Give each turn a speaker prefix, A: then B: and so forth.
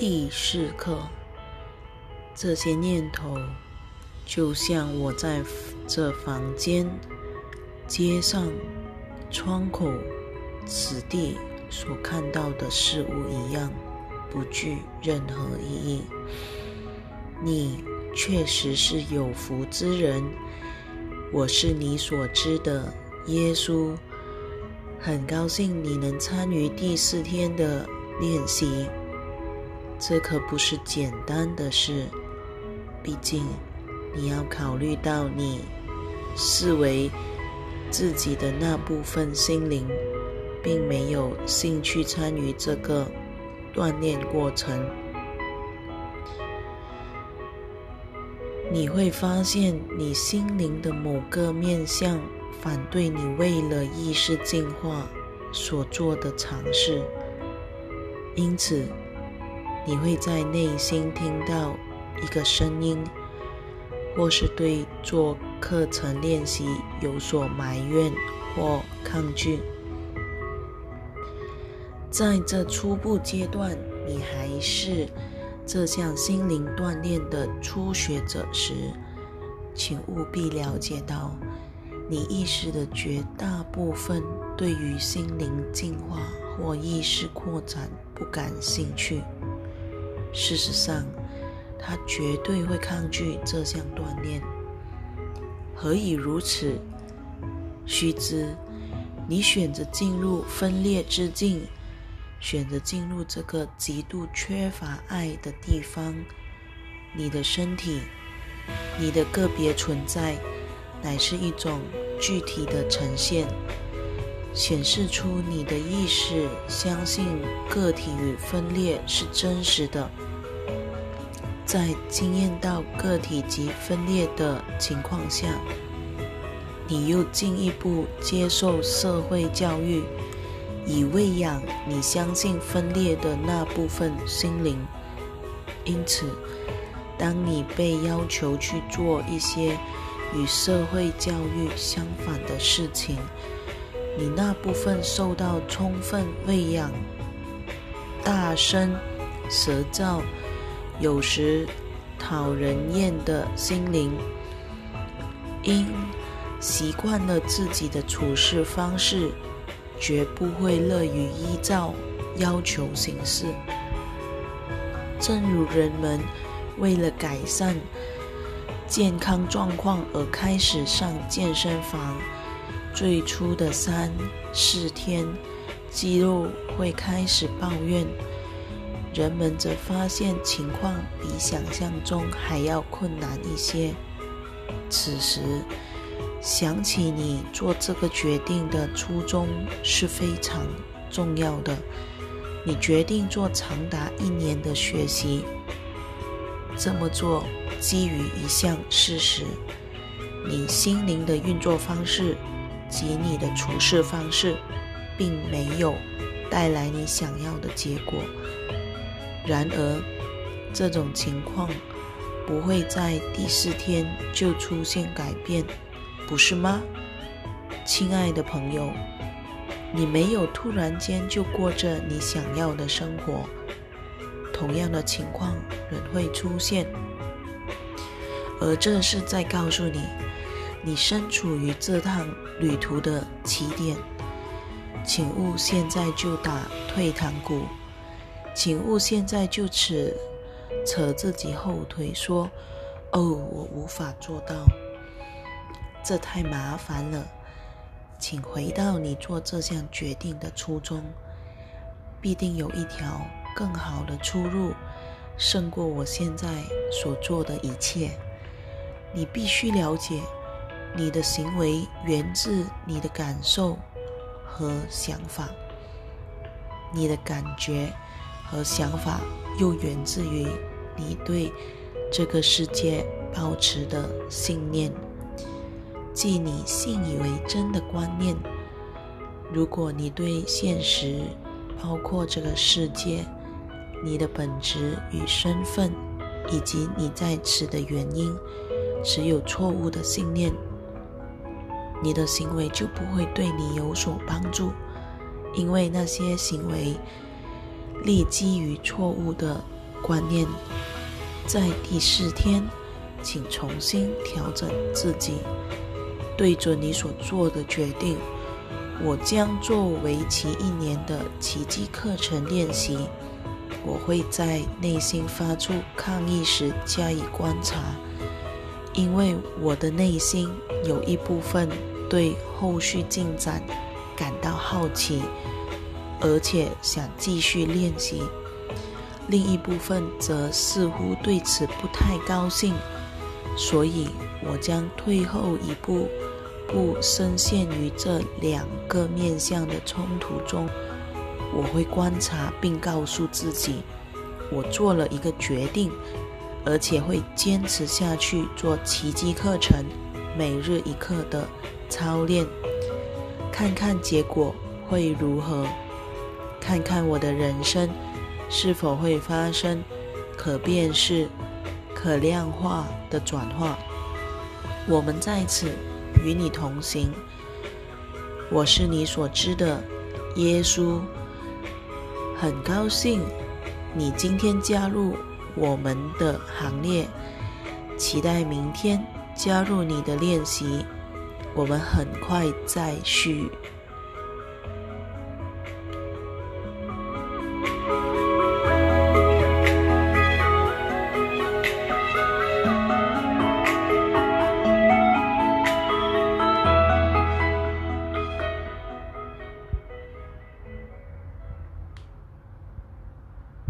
A: 第四课，这些念头就像我在这房间、街上、窗口、此地所看到的事物一样，不具任何意义。你确实是有福之人，我是你所知的耶稣。很高兴你能参与第四天的练习，这可不是简单的事。毕竟，你要考虑到你视为自己的那部分心灵，并没有兴趣参与这个锻炼过程。你会发现，你心灵的某个面相。反对你为了意识进化所做的尝试，因此你会在内心听到一个声音，或是对做课程练习有所埋怨或抗拒。在这初步阶段，你还是这项心灵锻炼的初学者时，请务必了解到。你意识的绝大部分对于心灵进化或意识扩展不感兴趣。事实上，他绝对会抗拒这项锻炼。何以如此？须知，你选择进入分裂之境，选择进入这个极度缺乏爱的地方，你的身体，你的个别存在。乃是一种具体的呈现，显示出你的意识相信个体与分裂是真实的。在经验到个体及分裂的情况下，你又进一步接受社会教育，以喂养你相信分裂的那部分心灵。因此，当你被要求去做一些，与社会教育相反的事情，你那部分受到充分喂养、大声、舌燥、有时讨人厌的心灵，因习惯了自己的处事方式，绝不会乐于依照要求行事。正如人们为了改善。健康状况而开始上健身房，最初的三四天，肌肉会开始抱怨。人们则发现情况比想象中还要困难一些。此时，想起你做这个决定的初衷是非常重要的。你决定做长达一年的学习。这么做基于一项事实：你心灵的运作方式及你的处事方式，并没有带来你想要的结果。然而，这种情况不会在第四天就出现改变，不是吗，亲爱的朋友？你没有突然间就过着你想要的生活。同样的情况仍会出现，而这是在告诉你，你身处于这趟旅途的起点。请勿现在就打退堂鼓，请勿现在就此扯自己后腿，说：“哦，我无法做到，这太麻烦了。”请回到你做这项决定的初衷，必定有一条。更好的出路，胜过我现在所做的一切。你必须了解，你的行为源自你的感受和想法，你的感觉和想法又源自于你对这个世界保持的信念，即你信以为真的观念。如果你对现实，包括这个世界，你的本质与身份，以及你在此的原因，持有错误的信念，你的行为就不会对你有所帮助，因为那些行为立基于错误的观念。在第四天，请重新调整自己，对准你所做的决定。我将作为期一年的奇迹课程练习。我会在内心发出抗议时加以观察，因为我的内心有一部分对后续进展感到好奇，而且想继续练习；另一部分则似乎对此不太高兴，所以我将退后一步，不深陷于这两个面向的冲突中。我会观察并告诉自己，我做了一个决定，而且会坚持下去做奇迹课程，每日一课的操练，看看结果会如何，看看我的人生是否会发生可变式、可量化的转化。我们在此与你同行，我是你所知的耶稣。很高兴你今天加入我们的行列，期待明天加入你的练习。我们很快再续。